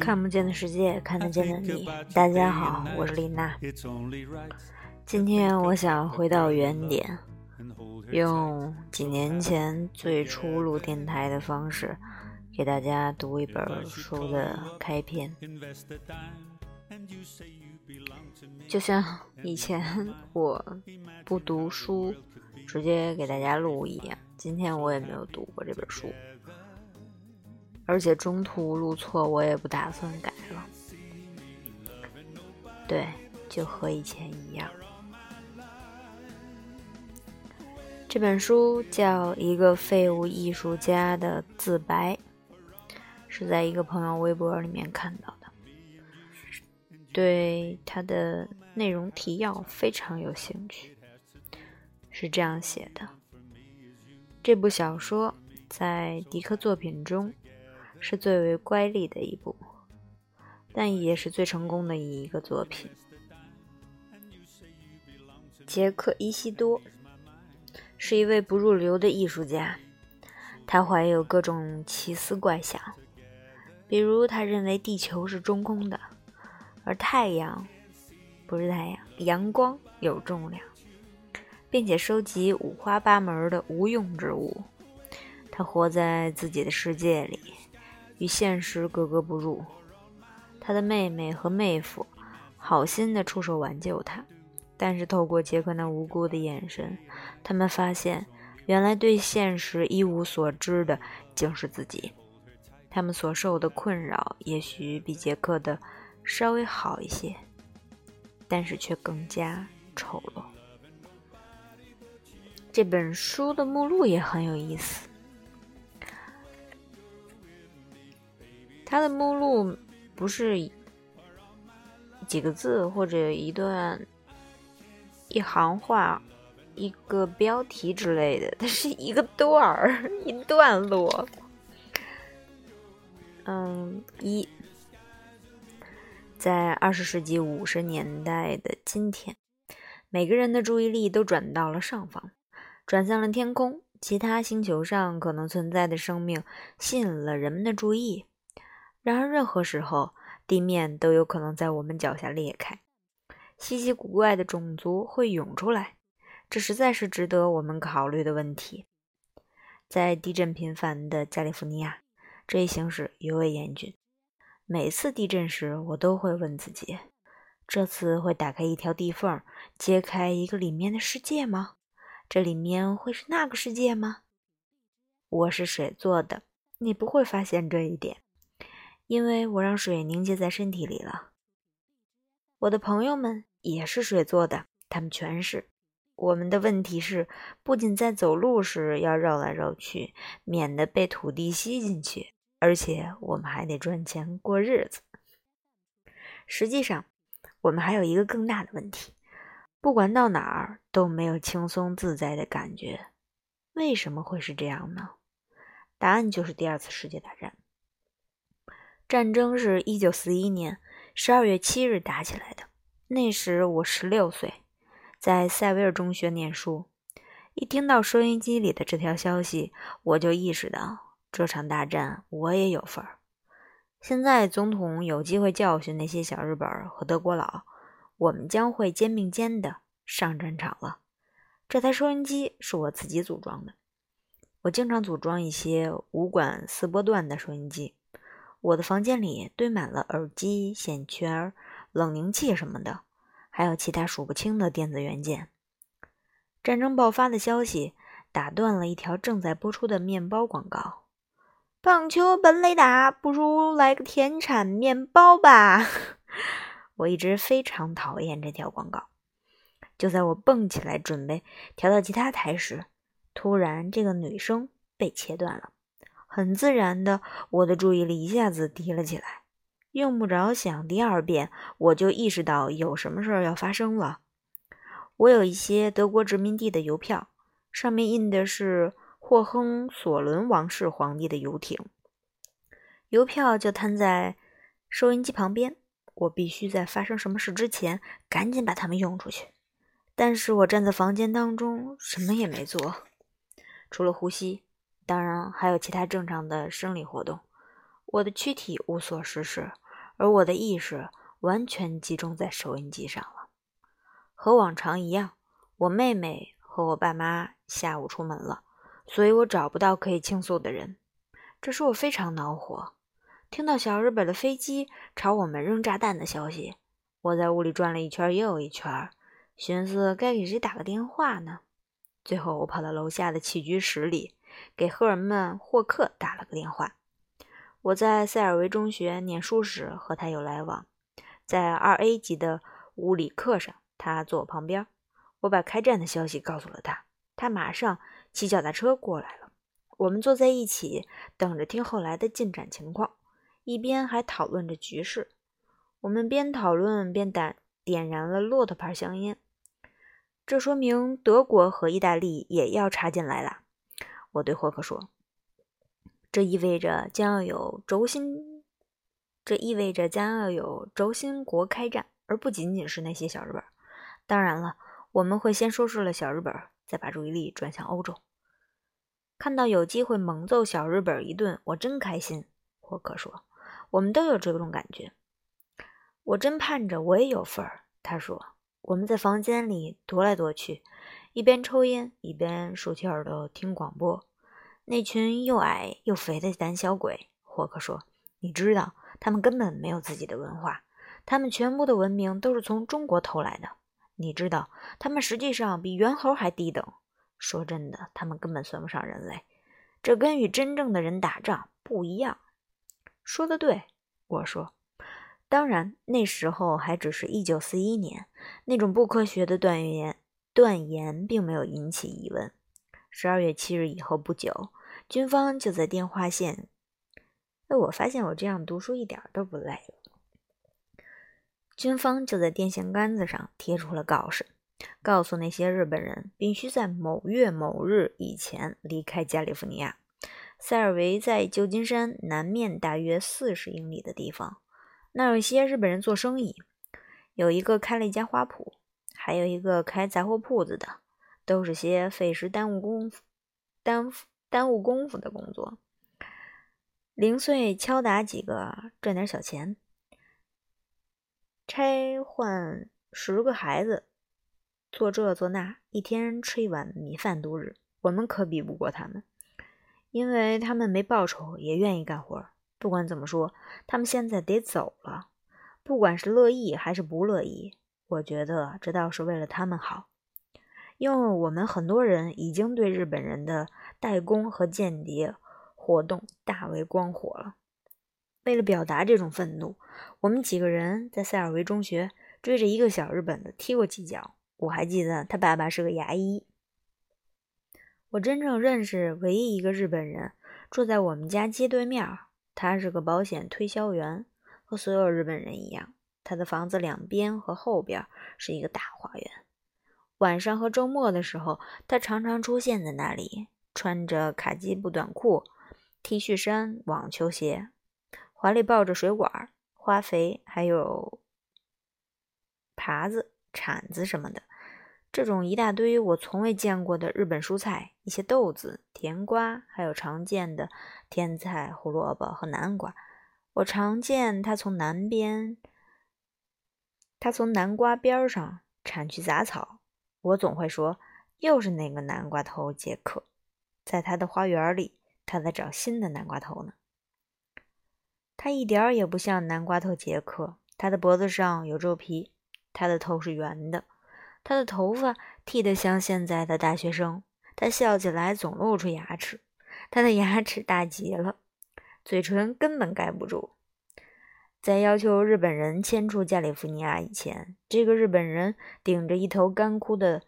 看不见的世界，看得见的你。大家好，我是丽娜。今天我想回到原点，用几年前最初录电台的方式，给大家读一本书的开篇。就像以前我不读书，直接给大家录一样。今天我也没有读过这本书，而且中途录错，我也不打算改了。对，就和以前一样。这本书叫《一个废物艺术家的自白》，是在一个朋友微博里面看到的。对它的内容提要非常有兴趣，是这样写的：这部小说在迪克作品中是最为乖戾的一部，但也是最成功的一个作品。杰克·伊西多是一位不入流的艺术家，他怀有各种奇思怪想，比如他认为地球是中空的。而太阳不是太阳，阳光有重量，并且收集五花八门的无用之物。他活在自己的世界里，与现实格格不入。他的妹妹和妹夫好心的出手挽救他，但是透过杰克那无辜的眼神，他们发现，原来对现实一无所知的竟是自己。他们所受的困扰，也许比杰克的。稍微好一些，但是却更加丑陋。这本书的目录也很有意思，它的目录不是几个字或者一段一行话、一个标题之类的，它是一个段儿、一段落。嗯，一。在二十世纪五十年代的今天，每个人的注意力都转到了上方，转向了天空。其他星球上可能存在的生命吸引了人们的注意。然而，任何时候，地面都有可能在我们脚下裂开，稀奇古怪的种族会涌出来。这实在是值得我们考虑的问题。在地震频繁的加利福尼亚，这一形势尤为严峻。每次地震时，我都会问自己：这次会打开一条地缝，揭开一个里面的世界吗？这里面会是那个世界吗？我是水做的，你不会发现这一点，因为我让水凝结在身体里了。我的朋友们也是水做的，他们全是。我们的问题是，不仅在走路时要绕来绕去，免得被土地吸进去。而且我们还得赚钱过日子。实际上，我们还有一个更大的问题：不管到哪儿都没有轻松自在的感觉。为什么会是这样呢？答案就是第二次世界大战。战争是一九四一年十二月七日打起来的。那时我十六岁，在塞维尔中学念书。一听到收音机里的这条消息，我就意识到。这场大战我也有份儿。现在总统有机会教训那些小日本和德国佬，我们将会肩并肩的上战场了。这台收音机是我自己组装的。我经常组装一些无管四波段的收音机。我的房间里堆满了耳机、线圈、冷凝器什么的，还有其他数不清的电子元件。战争爆发的消息打断了一条正在播出的面包广告。棒球本垒打，不如来个田产面包吧！我一直非常讨厌这条广告。就在我蹦起来准备调到其他台时，突然这个女声被切断了。很自然的，我的注意力一下子提了起来。用不着想第二遍，我就意识到有什么事儿要发生了。我有一些德国殖民地的邮票，上面印的是。霍亨索伦王室皇帝的游艇，邮票就摊在收音机旁边。我必须在发生什么事之前赶紧把它们用出去。但是我站在房间当中，什么也没做，除了呼吸，当然还有其他正常的生理活动。我的躯体无所事事，而我的意识完全集中在收音机上了。和往常一样，我妹妹和我爸妈下午出门了，所以我找不到可以倾诉的人，这使我非常恼火。听到小日本的飞机朝我们扔炸弹的消息，我在屋里转了一圈又一圈，寻思该给谁打个电话呢？最后，我跑到楼下的起居室里，给赫尔曼·霍克打了个电话。我在塞尔维中学念书时和他有来往，在二 A 级的物理课上，他坐我旁边。我把开战的消息告诉了他，他马上骑脚踏车过来了。我们坐在一起，等着听后来的进展情况，一边还讨论着局势。我们边讨论边点点燃了骆驼牌香烟。这说明德国和意大利也要插进来了，我对霍克说。这意味着将要有轴心，这意味着将要有轴心国开战，而不仅仅是那些小日本。当然了，我们会先收拾了小日本，再把注意力转向欧洲。看到有机会猛揍小日本一顿，我真开心。霍克说：“我们都有这种感觉。”我真盼着我也有份儿。他说。我们在房间里踱来踱去，一边抽烟一边竖起耳朵听广播。那群又矮又肥的胆小鬼，霍克说：“你知道，他们根本没有自己的文化，他们全部的文明都是从中国偷来的。你知道，他们实际上比猿猴还低等。说真的，他们根本算不上人类。这跟与真正的人打仗不一样。”说的对，我说。当然，那时候还只是一九四一年，那种不科学的断言断言并没有引起疑问。十二月七日以后不久，军方就在电话线……哎，我发现我这样读书一点都不累。军方就在电线杆子上贴出了告示，告诉那些日本人必须在某月某日以前离开加利福尼亚。塞尔维在旧金山南面大约四十英里的地方。那有些日本人做生意，有一个开了一家花圃，还有一个开杂货铺子的，都是些费时耽误功夫、耽耽误功夫的工作。零碎敲打几个，赚点小钱。差换十个孩子，做这做那，一天吃一碗米饭度日。我们可比不过他们，因为他们没报酬，也愿意干活。不管怎么说，他们现在得走了。不管是乐意还是不乐意，我觉得这倒是为了他们好，因为我们很多人已经对日本人的代工和间谍活动大为光火了。为了表达这种愤怒，我们几个人在塞尔维中学追着一个小日本的踢过几脚。我还记得他爸爸是个牙医。我真正认识唯一一个日本人住在我们家街对面。他是个保险推销员，和所有日本人一样。他的房子两边和后边是一个大花园。晚上和周末的时候，他常常出现在那里，穿着卡其布短裤、T 恤衫、网球鞋，怀里抱着水管、花肥，还有耙子、铲子什么的。这种一大堆我从未见过的日本蔬菜，一些豆子、甜瓜，还有常见的天菜、胡萝卜和南瓜。我常见他从南边，他从南瓜边上铲去杂草。我总会说，又是那个南瓜头杰克，在他的花园里，他在找新的南瓜头呢。他一点儿也不像南瓜头杰克，他的脖子上有皱皮，他的头是圆的。他的头发剃得像现在的大学生，他笑起来总露出牙齿，他的牙齿大极了，嘴唇根本盖不住。在要求日本人迁出加利福尼亚以前，这个日本人顶着一头干枯的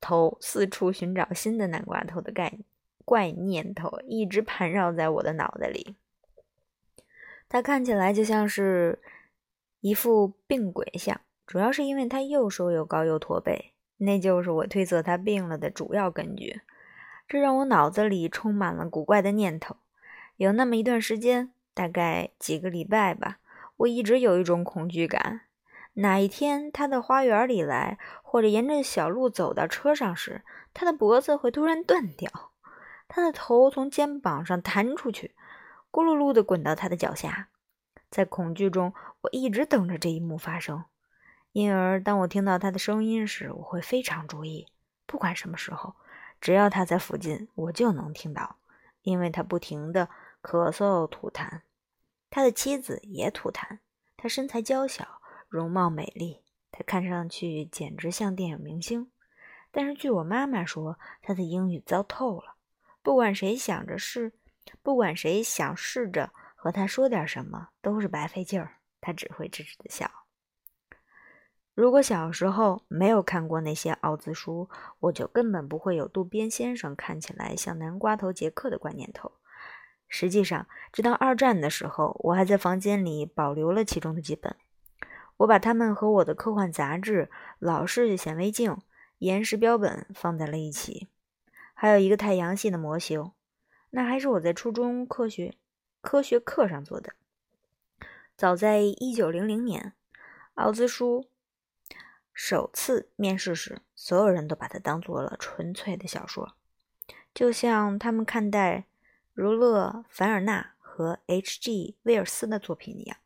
头，四处寻找新的南瓜头的概怪念头一直盘绕在我的脑袋里。他看起来就像是一副病鬼相。主要是因为他又瘦又高又驼背，那就是我推测他病了的主要根据。这让我脑子里充满了古怪的念头。有那么一段时间，大概几个礼拜吧，我一直有一种恐惧感：哪一天他到花园里来，或者沿着小路走到车上时，他的脖子会突然断掉，他的头从肩膀上弹出去。咕噜噜地滚到他的脚下。在恐惧中，我一直等着这一幕发生，因而当我听到他的声音时，我会非常注意。不管什么时候，只要他在附近，我就能听到，因为他不停地咳嗽吐痰。他的妻子也吐痰。他身材娇小，容貌美丽，他看上去简直像电影明星。但是据我妈妈说，他的英语糟透了。不管谁想着试，不管谁想试着和他说点什么，都是白费劲儿。他只会痴痴的笑。如果小时候没有看过那些奥兹书，我就根本不会有渡边先生看起来像南瓜头杰克的怪念头。实际上，直到二战的时候，我还在房间里保留了其中的几本。我把它们和我的科幻杂志、老式显微镜、岩石标本放在了一起。还有一个太阳系的模型，那还是我在初中科学科学课上做的。早在一九零零年，奥兹书首次面世时，所有人都把它当做了纯粹的小说，就像他们看待儒勒·凡尔纳和 H.G. 威尔斯的作品一样。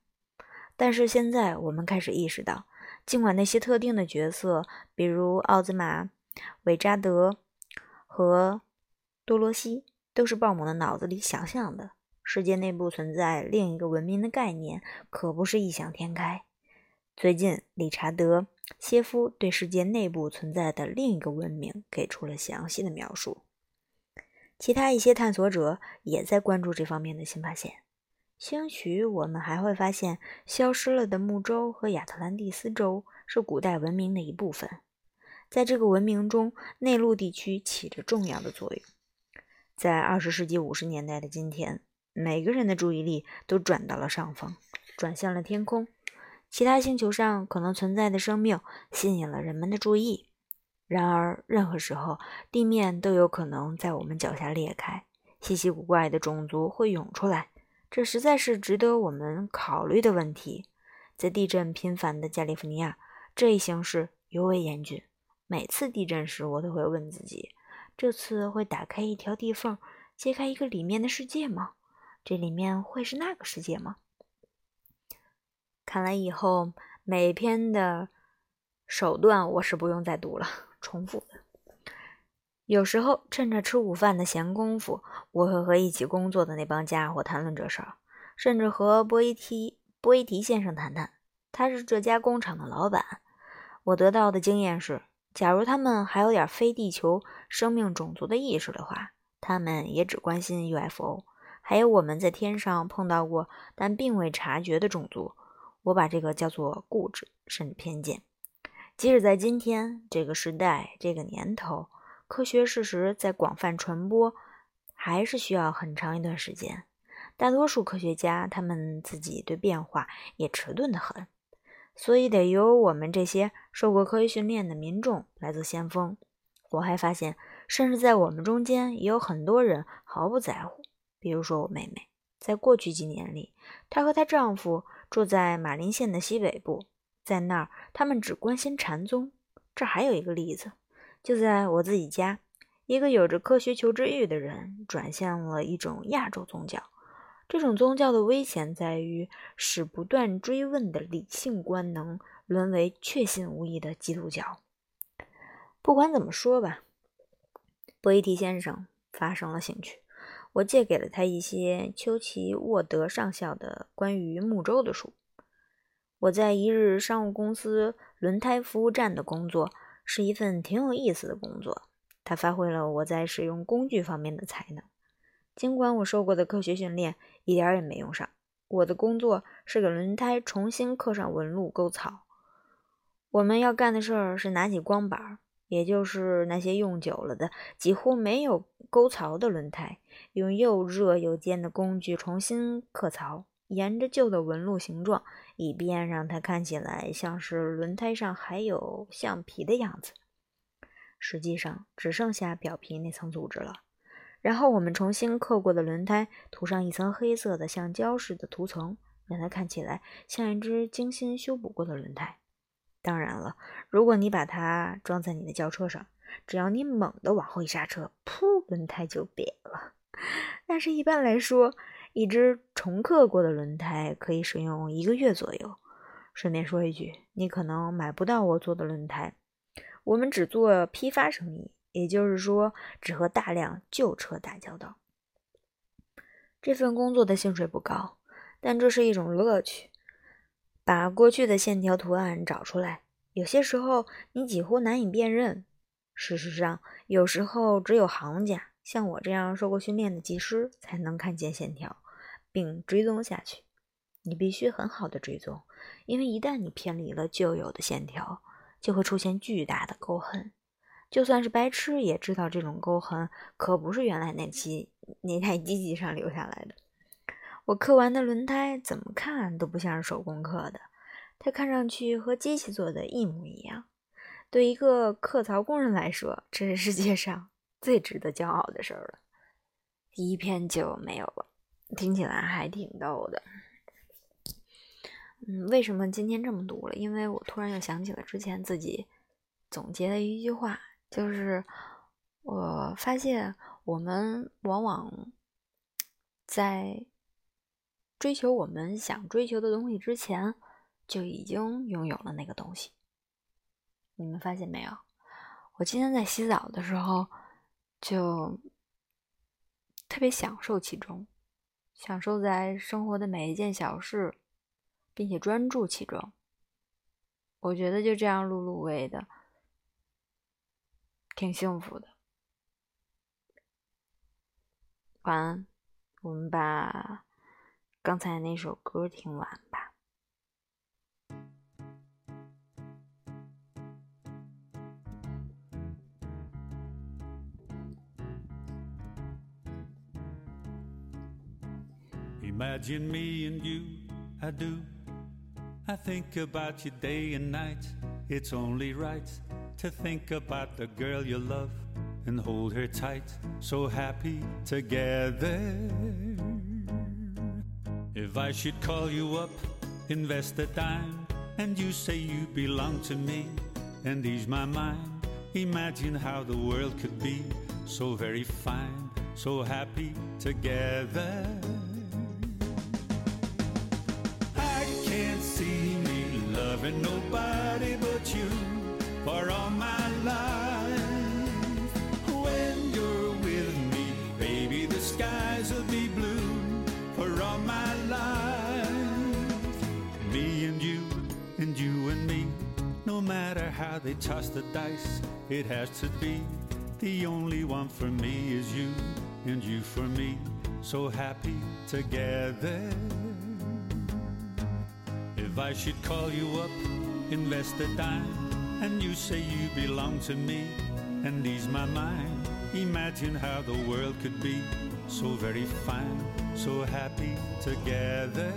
但是现在，我们开始意识到，尽管那些特定的角色，比如奥兹玛、韦扎德。和多罗西都是鲍姆的脑子里想象的世界内部存在另一个文明的概念，可不是异想天开。最近，理查德·谢夫对世界内部存在的另一个文明给出了详细的描述。其他一些探索者也在关注这方面的新发现。兴许我们还会发现，消失了的木州和亚特兰蒂斯州是古代文明的一部分。在这个文明中，内陆地区起着重要的作用。在二十世纪五十年代的今天，每个人的注意力都转到了上方，转向了天空。其他星球上可能存在的生命吸引了人们的注意。然而，任何时候，地面都有可能在我们脚下裂开，稀奇古怪的种族会涌出来。这实在是值得我们考虑的问题。在地震频繁的加利福尼亚，这一形势尤为严峻。每次地震时，我都会问自己：这次会打开一条地缝，揭开一个里面的世界吗？这里面会是那个世界吗？看来以后每篇的手段我是不用再读了，重复的。有时候趁着吃午饭的闲工夫，我会和一起工作的那帮家伙谈论这事儿，甚至和波伊提波伊提先生谈谈。他是这家工厂的老板。我得到的经验是。假如他们还有点非地球生命种族的意识的话，他们也只关心 UFO，还有我们在天上碰到过但并未察觉的种族。我把这个叫做固执甚至偏见。即使在今天这个时代、这个年头，科学事实在广泛传播，还是需要很长一段时间。大多数科学家他们自己对变化也迟钝得很。所以得由我们这些受过科学训练的民众来做先锋。我还发现，甚至在我们中间也有很多人毫不在乎。比如说我妹妹，在过去几年里，她和她丈夫住在马林县的西北部，在那儿他们只关心禅宗。这还有一个例子，就在我自己家，一个有着科学求知欲的人转向了一种亚洲宗教。这种宗教的危险在于，使不断追问的理性观能沦为确信无疑的基督教。不管怎么说吧，博伊提先生发生了兴趣。我借给了他一些丘奇沃德上校的关于木舟的书。我在一日商务公司轮胎服务站的工作是一份挺有意思的工作，它发挥了我在使用工具方面的才能。尽管我受过的科学训练一点也没用上，我的工作是给轮胎重新刻上纹路、沟槽。我们要干的事儿是拿起光板，也就是那些用久了的、几乎没有沟槽的轮胎，用又热又尖的工具重新刻槽，沿着旧的纹路形状，以便让它看起来像是轮胎上还有橡皮的样子。实际上，只剩下表皮那层组织了。然后我们重新刻过的轮胎涂上一层黑色的像胶似的涂层，让它看起来像一只精心修补过的轮胎。当然了，如果你把它装在你的轿车上，只要你猛地往后一刹车，噗，轮胎就瘪了。但是，一般来说，一只重刻过的轮胎可以使用一个月左右。顺便说一句，你可能买不到我做的轮胎。我们只做批发生意，也就是说，只和大量旧车打交道。这份工作的薪水不高，但这是一种乐趣。把过去的线条图案找出来，有些时候你几乎难以辨认。事实上，有时候只有行家，像我这样受过训练的技师，才能看见线条，并追踪下去。你必须很好的追踪，因为一旦你偏离了旧有的线条，就会出现巨大的沟痕。就算是白痴也知道这种沟痕可不是原来那机那台机器上留下来的。我刻完的轮胎怎么看都不像是手工刻的，它看上去和机器做的一模一样。对一个刻槽工人来说，这是世界上 最值得骄傲的事儿了。第一篇就没有了，听起来还挺逗的。嗯，为什么今天这么读了？因为我突然又想起了之前自己总结的一句话，就是我发现我们往往在追求我们想追求的东西之前，就已经拥有了那个东西。你们发现没有？我今天在洗澡的时候，就特别享受其中，享受在生活的每一件小事。并且专注其中，我觉得就这样碌碌无为的，挺幸福的。晚安，我们把刚才那首歌听完吧。Imagine me and you, I do. I think about you day and night. It's only right to think about the girl you love and hold her tight, so happy together. If I should call you up, invest a dime, and you say you belong to me and ease my mind, imagine how the world could be so very fine, so happy together. I can't see me loving nobody how they toss the dice, it has to be. The only one for me is you, and you for me, so happy together. If I should call you up, invest a dime, and you say you belong to me, and ease my mind, imagine how the world could be so very fine, so happy together.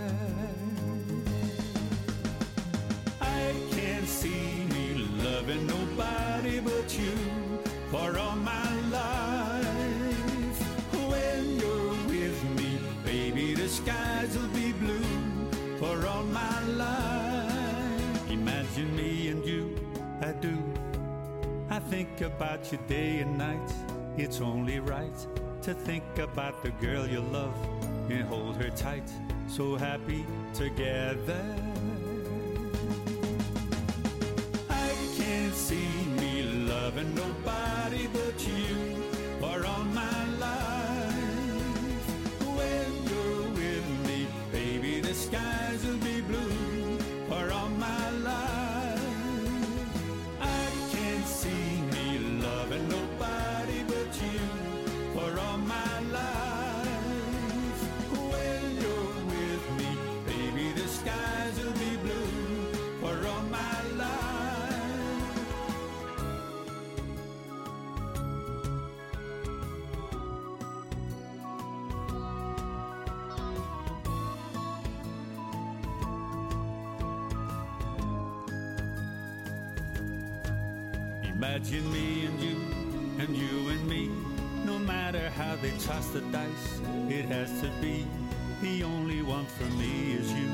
About you day and night. It's only right to think about the girl you love and hold her tight. So happy together. Imagine me and you, and you and me. No matter how they toss the dice, it has to be. The only one for me is you,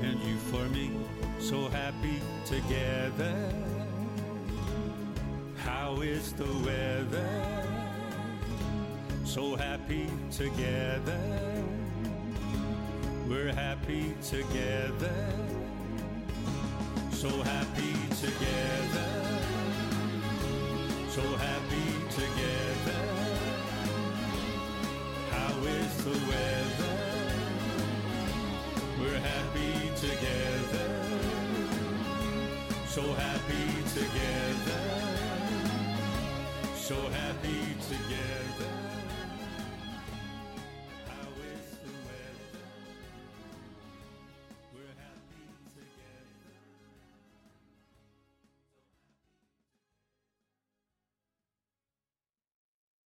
and you for me. So happy together. How is the weather? So happy together. We're happy together. So happy together. So happy together. How is the weather? We're happy together. So happy together. So happy together.